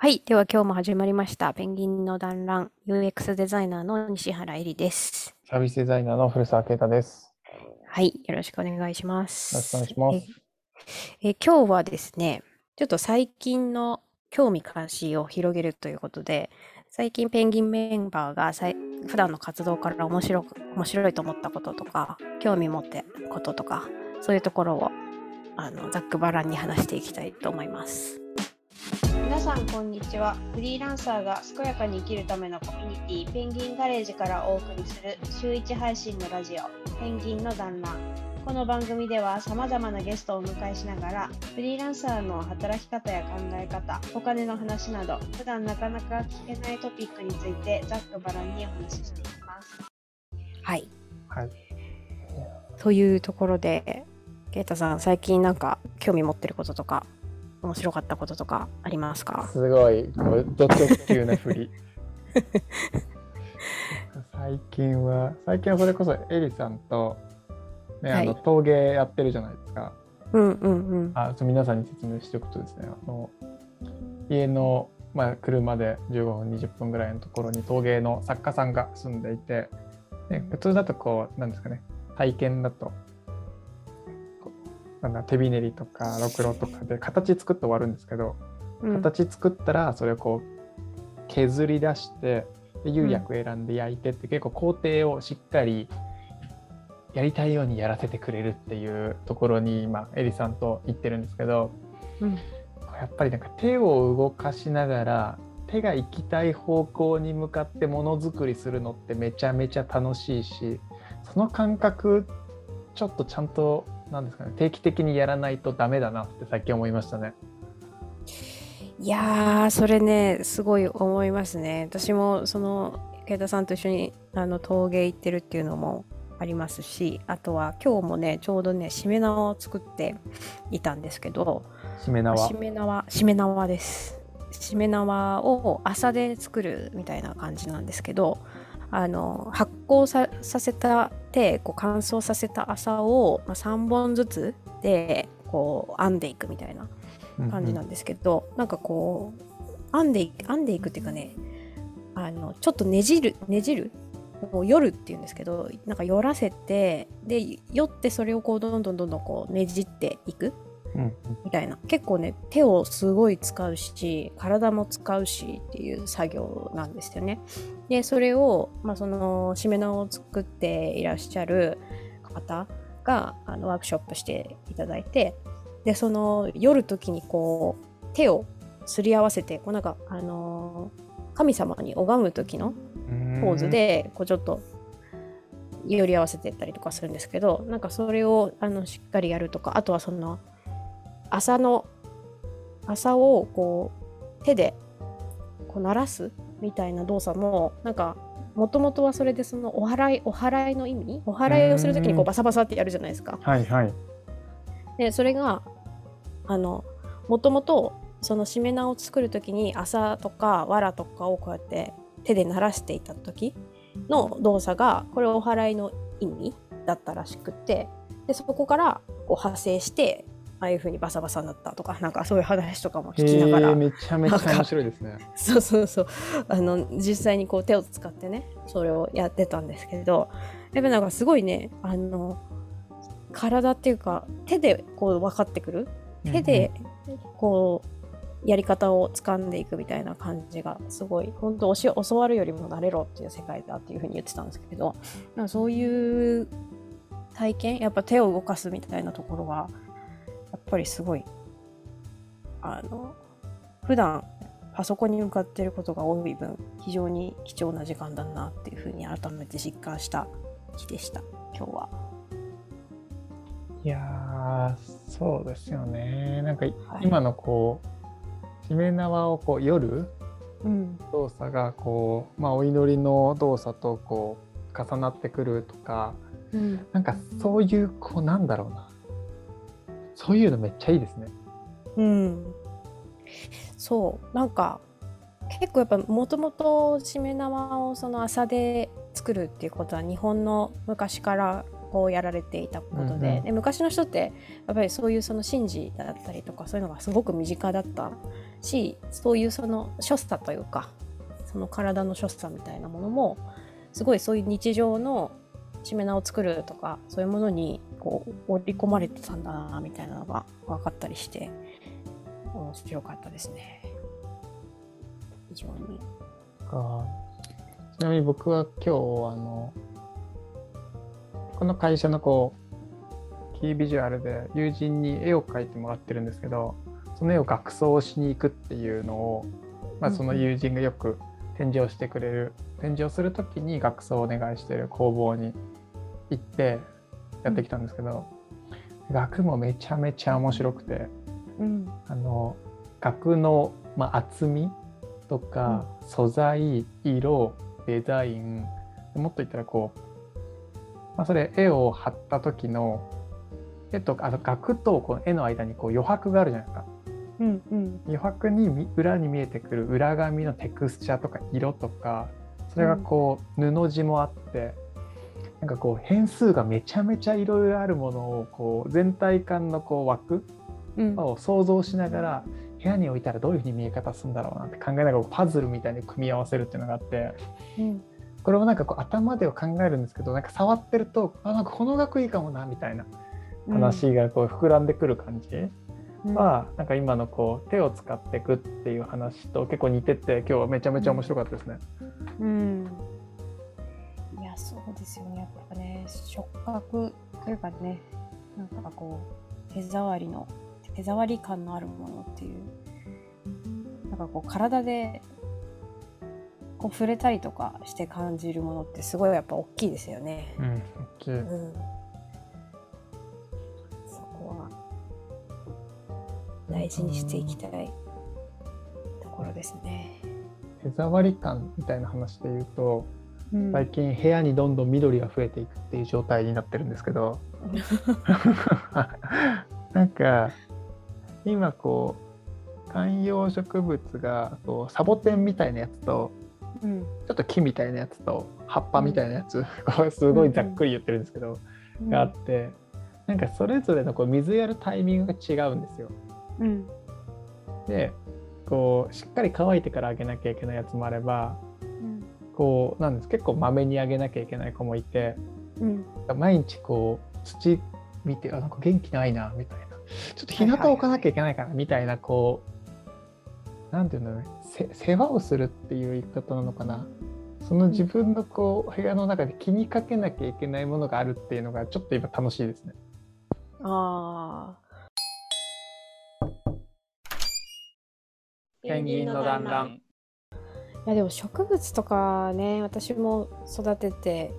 はい。では今日も始まりました。ペンギンの団らん UX デザイナーの西原えりです。サービスデザイナーの古澤啓太です。はい。よろしくお願いします。よろしくお願いします。ええ今日はですね、ちょっと最近の興味関心を広げるということで、最近ペンギンメンバーがさい普段の活動から面白く面白いと思ったこととか、興味持ってこととか、そういうところをあのざっくばらんに話していきたいと思います。皆さんこんにちはフリーランサーが健やかに生きるためのコミュニティペンギンガレージからお送りする週1配信のラジオペンギンの団らんこの番組ではさまざまなゲストをお迎えしながらフリーランサーの働き方や考え方お金の話など普段なかなか聞けないトピックについてざっくばらんにお話ししていきますはい。はい。というところで、ケイタさん、最近なんか興味持ってることとか、面白かったこととかありますか？すごい、ド直球な振り。最近は、最近はそれこそエリさんと、ね、あのはい陶芸やってるじゃないですか。うんうんうん。あそう皆さんに説明しておくとですね、あの家の、まあ、車で15分、20分ぐらいのところに陶芸の作家さんが住んでいて、で普通だとこう、なんですかね、体験だと、なんだ手びねりとかろくろとかで形作って終わるんですけど、うん。形作ったらそれをこう削り出してで釉薬選んで焼いてって結構工程をしっかりやりたいようにやらせてくれるっていうところに今エリさんと行ってるんですけどうん。やっぱりなんか手を動かしながら手が行きたい方向に向かってものづくりするのってめちゃめちゃ楽しいしその感覚ちょっとちゃんとなんですかね定期的にやらないとダメだなってさっき思いましたね。いやー、それね、すごい思いますね。私も、その、ケイタさんと一緒にあの陶芸行ってるっていうのもありますし、あとは今日もね、ちょうどね、しめ縄を作っていたんですけど、しめ縄？しめ縄、しめ縄です。しめ縄を朝で作るみたいな感じなんですけど、あの発酵ささせたてこう乾燥させた麻を、まあ、3本ずつでこう編んでいくみたいな感じなんですけど、なんかこう編んでい編んでいくっていうかねあのちょっとねじるねじるもうよるっていうんですけどなんかよらせてでよってそれをこうどんどんどんどんこうねじっていくうんうん。みたいな。結構ね手をすごい使うし体も使うしっていう作業なんですよね。でそれを、まあ、そのしめ縄を作っていらっしゃる方があのワークショップしていただいてでその夜時にこう手をすり合わせてこうなんかあのー神様に拝む時のポーズでこうちょっと寄り合わせてったりとかするんですけどなんかそれをあのしっかりやるとかあとはその朝の朝をこう手でこう鳴らすみたいな動作もなんかもともとはそれでそのお祓いお祓いの意味？お祓いをする時にこううんバサバサってやるじゃないですか。はいはい。でそれがあのもともとそのしめ縄を作る時に麻とか藁とかをこうやって手で鳴らしていた時の動作がこれお祓いの意味だったらしくてでそこからこう派生してああいう風にバサバサになったとかなんかそういう話とかも聞きながら、めちゃめちゃ面白いですね。そうそうそう。あの実際にこう手を使ってねそれをやってたんですけどやっぱなんかすごいねあの体っていうか手でこう分かってくる手でこうやり方を掴んでいくみたいな感じがすごい本当教教わるよりも慣れろっていう世界だっていうふうに言ってたんですけどそういう体験やっぱ手を動かすみたいなところはぱりすごいあの普段パソコンに向かってることが多い分非常に貴重な時間だなっていうふうに改めて実感した日でした。今日は。いやーそうですよね。なんかはい。今のこうしめ縄をこう夜うん。動作がこう、まあ、お祈りの動作とこう重なってくるとかうん。なんかそういうこうなんだろうなそういうのめっちゃいいですね。うん、そう。なんか結構やっぱもともとしめ縄をその麻で作るっていうことは日本の昔からこうやられていたことで。うんうん、で昔の人ってやっぱりそういうその神事だったりとかそういうのがすごく身近だったしそういうその所作というかその体の所作みたいなものもすごいそういう日常のしめ縄を作るとかそういうものにこう織り込まれてたんだなみたいなのが分かったりして面白かったですね。非常に。ちなみに僕は今日あのこの会社のこうキービジュアルで友人に絵を描いてもらってるんですけどその絵を学装しに行くっていうのを、まあ、その友人がよく展示をしてくれる展示をする時に学装をお願いしてる工房に行ってやってきたんですけど、うん、学もめちゃめちゃ面白くて、うん、あの学の、まあ、厚みとか、うん、素材色デザインもっと言ったらこう、まあ、それ絵を貼った時の絵とあの額とこの絵の間にこう余白があるじゃないですか。うんうん、余白に裏に見えてくる裏紙のテクスチャとか色とかそれがこう、布地もあってなんかこう変数がめちゃめちゃいろいろあるものをこう全体感のこう枠を想像しながら、部屋に置いたらどういうふうに見え方するんだろうなって考えながらパズルみたいに組み合わせるっていうのがあって、うん、これもなんかこう頭では考えるんですけどなんか触ってるとあなんかこの額いいかもなみたいな話がこう膨らんでくる感じ。は、なんか今のこう手を使っていくっていう話と結構似てて今日はめちゃめちゃ面白かったですね。うん、いやそうですよねやっぱね触覚というかねなんかこう手触りの手触り感のあるものっていうなんかこう体でこう触れたりとかして感じるものってすごいやっぱ大きいですよね。うん、大きい。うん大事にしていきたいところですね。手触り感みたいな話で言うと、うん、最近部屋にどんどん緑が増えていくっていう状態になってるんですけど。なんか今こう観葉植物がこうサボテンみたいなやつと、うん、ちょっと木みたいなやつと葉っぱみたいなやつ、うん、すごいざっくり言ってるんですけど、うん、があってなんかそれぞれのこう水やるタイミングが違うんですよ。うん、でこうしっかり乾いてからあげなきゃいけないやつもあれば、うん、こうなんです結構まめにあげなきゃいけない子もいて、うん、毎日こう土見てあなんか元気ないなみたいな。ちょっと日向置かなきゃいけないかなみたいなこうなんていうんだろうね。世話をするっていう言い方なのかな。その自分のこう部屋の中で気にかけなきゃいけないものがあるっていうのがちょっと今楽しいですね。ああペンギンの団らん。いやでも植物とかね私も育てて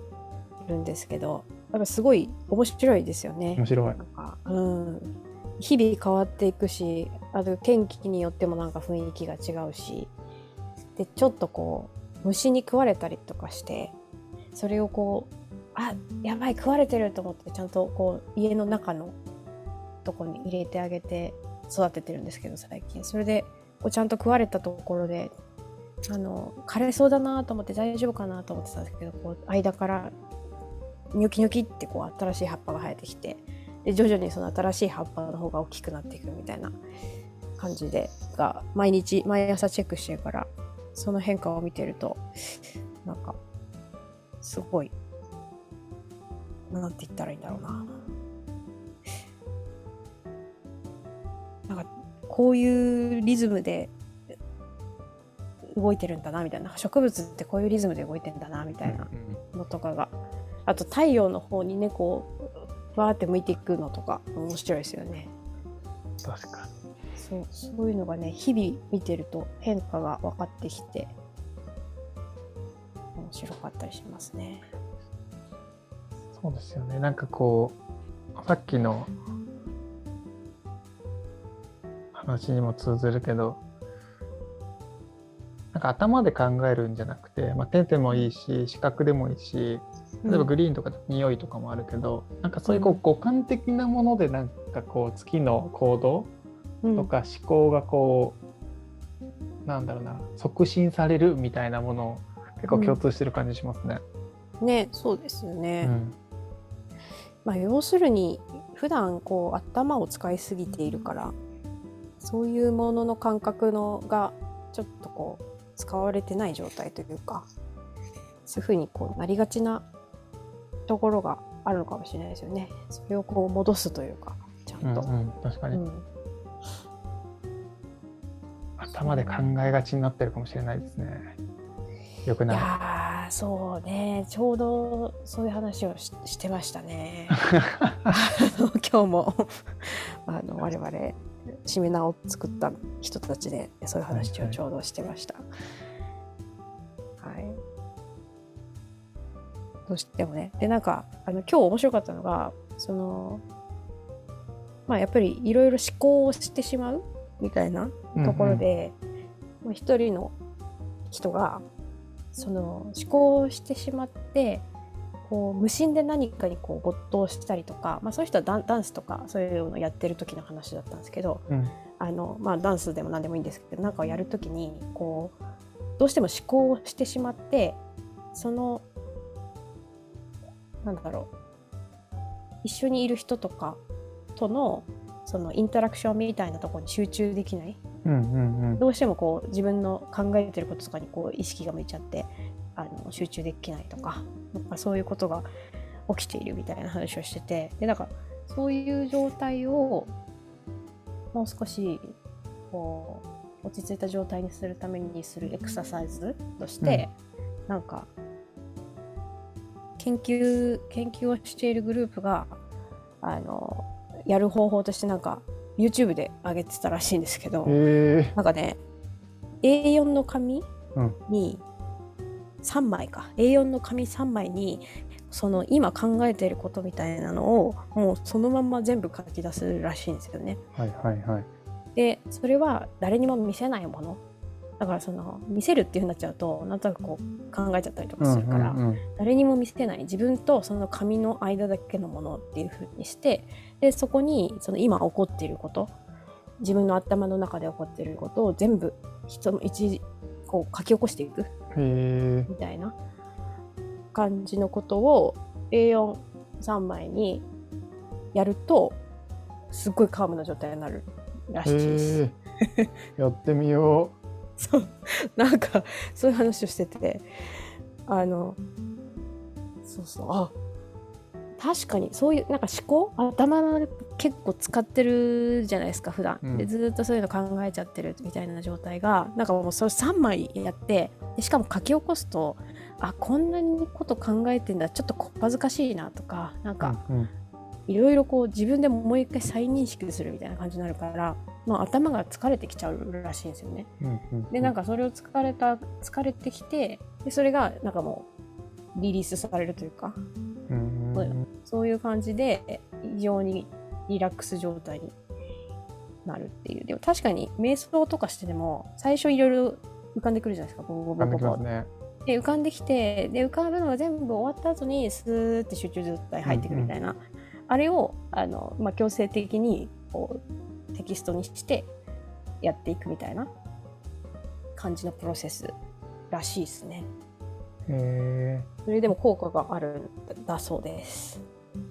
るんですけどやっぱすごい面白いですよね。面白い。なんかうん日々変わっていくしあと天気によってもなんか雰囲気が違うしでちょっとこう虫に食われたりとかしてそれをこうあやばい食われてると思ってちゃんとこう家の中のとこに入れてあげて育ててるんですけど最近それでをちゃんと食われたところであの枯れそうだなと思って大丈夫かなと思ってたんですけどこう間からニョキニョキってこう新しい葉っぱが生えてきてで徐々にその新しい葉っぱの方が大きくなっていくみたいな感じでが毎日毎朝チェックしてるからその変化を見てるとなんかすごいなんて言ったらいいんだろうな。なんかこういうリズムで動いてるんだなみたいな。植物ってこういうリズムで動いてんだなみたいなのとかが、あと太陽の方にねこうわーって向いていくのとか面白いですよね。確かに。そうそういうのがね日々見てると変化が分かってきて面白かったりしますね。そうですよね。なんかこうさっきの話にも通ずるけどなんか頭で考えるんじゃなくて、まあ、手でもいいし視覚でもいいし例えばグリーンとか匂いとかもあるけど、うん、なんかそういうこう五感的なものでなんかこう月の行動とか思考がこう、うん、なんだろうな促進されるみたいなものを結構共通してる感じしますね。うん、ねそうですよね。まあ要するに普段こう頭を使いすぎているからそういうものの感覚のがちょっとこう使われてない状態というかそういうふうにこうなりがちなところがあるのかもしれないですよね。それをこう戻すというかちゃんと。うんうん、確かに、うん頭で考えがちになってるかもしれないですね。よくいない。やーそうねちょうどそういう話をししてましたね。今日も あの我々しめ縄を作った人たちでそういう話をちょうどしてました。はい、どうしてもね。でなんかあの今日面白かったのがそのまあやっぱりいろいろ思考をしてしまうみたいなところで、もう一人の人がその思考をしてしまってこう無心で何かにこう没頭したりとか、まあ、そういう人はダンダンスとかそういうのをやってる時の話だったんですけどうん。あの、まあ、ダンスでも何でもいいんですけど何かをやる時にこうどうしても思考をしてしまってそのなんだろう一緒にいる人とかとのそのインタラクションみたいなところに集中できない？うんうんうん。どうしてもこう自分の考えてることとかにこう意識が向いちゃってあの集中できないとかなんかそういうことが起きているみたいな話をしててでなんかそういう状態をもう少しこう落ち着いた状態にするためにするエクササイズとして、なんか研究研究をしているグループがあのやる方法としてなんか YouTube で上げてたらしいんですけど、えなんかね A4 の紙うん。に3枚か。A4 の紙3枚にその今考えていることみたいなのをもうそのまんま全部書き出すらしいんですよね。ー、はいはいはい。でそれは誰にも見せないもの。だからその見せるっていうふうになっちゃうとなんとなくこう考えちゃったりとかするから、誰にも見せない。自分とその紙の間だけのものっていうふうにしてでそこにその今起こっていること自分の頭の中で起こっていることを全部人の一こう書き起こしていくみたいな感じのことを A43 枚にやるとすっごいカームな状態になるらしいです。やってみよ そう。なんかそういう話をしてて。あのそうそう。あ確かにそういうなんか思考頭の結構使ってるじゃないですか普段、うんでずっとそういうの考えちゃってるみたいな状態がなんかもうそれ3枚やってでしかも書き起こすとあこんなにこと考えてんだちょっとこっぱずかしいなとかなんう。かうんうんいろいろこう自分でもう一回再認識するみたいな感じになるから、まあ、頭が疲れてきちゃうらしいんですよね。うんうんでなんかそれを疲れた疲れてきてでそれがなんかもうリリースされるというかうんうんそういう感じで非常にリラックス状態になるっていうでも確かに瞑想とかしてでも最初いろいろ浮かんでくるじゃないですかボコボボコきますね。で浮かんできてで浮かぶのが全部終わった後にスーって集中状態入ってくるみたいな、あれをあの、まあ、強制的にこうテキストにしてやっていくみたいな感じのプロセスらしいですね。へそれでも効果があるんだそうです。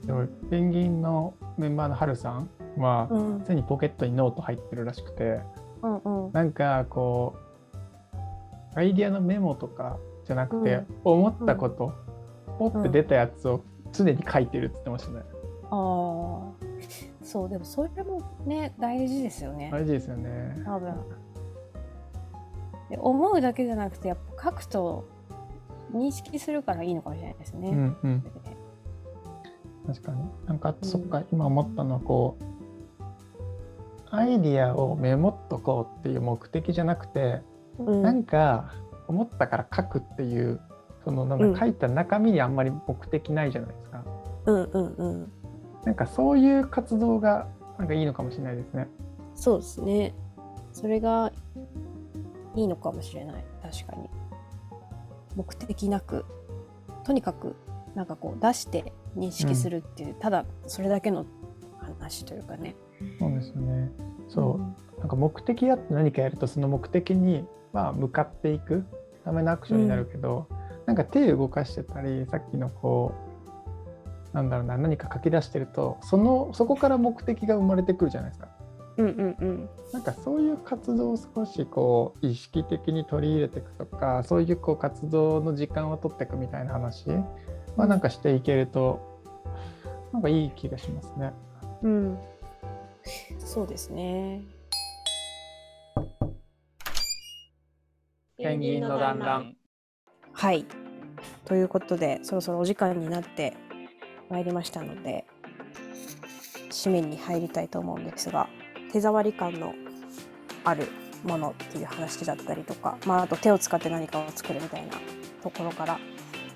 えでもペンギンのメンバーのハルさんはうん、常にポケットにノート入ってるらしくてうん、うん。なんかこうアイディアのメモとかじゃなくて、うん思ったこと、ポって出たやつを常に書いてるって言ってましたね。ああ、そう、でもそれもね、大事ですよね。大事ですよね。多分。で思うだけじゃなくて、やっぱ書くと認識するからいいのかもしれないですね。うんうん、確かに。なんか、そっか、今思ったのはこう、アイディアをメモっとこうっていう目的じゃなくて、うんなんか思ったから書くっていう、そのなんうんか書いた中身にあんまり目的ないじゃないですか。うんうんうん。なんかそういう活動がなんかいいのかもしれないですね。そうですね。それがいいのかもしれない。確かに。目的なく、とにかく、なんかこう出して認識するっていう、ただそれだけの話というかね。そうですよね。そう、なんか目的あって何かやるとその目的にまあ向かっていくためのアクションになるけど、なんか手動かしてたりさっきのこなんだろうな何か書き出してるとそのそこから目的が生まれてくるじゃないですか。うんうんうんなんかそういう活動を少しこう意識的に取り入れていくとかそういうこう活動の時間を取っていくみたいな話はなんかしていけるとなんかいい気がしますね。うんそうですねペンギンの団らん。はいということでそろそろお時間になってまいりましたので締めに入りたいと思うんですが手触り感のあるものっていう話だったりとか、まあ、あと手を使って何かを作るみたいなところから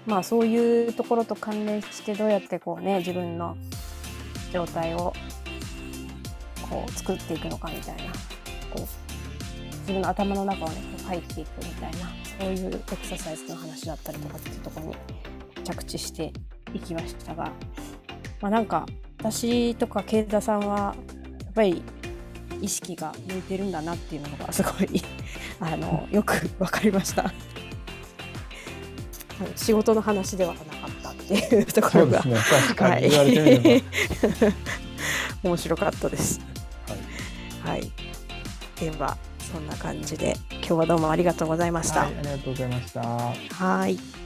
まあそういうところと関連してどうやってこうね自分の状態をこう作っていくのかみたいなこう自分の頭の中をねこう書いていくみたいなそういうエクササイズの話だったりとかっていうところに着地していきましたが、まあ、なんか私とか慶田さんはやっぱり意識が向いてるんだなっていうのがすごい あのよく分かりました。仕事の話ではなかったっていうところがね確かに言われてみれば。面白かったです。はいはい。ではそんな感じで今日はどうもありがとうございました。はい、ありがとうございました。はい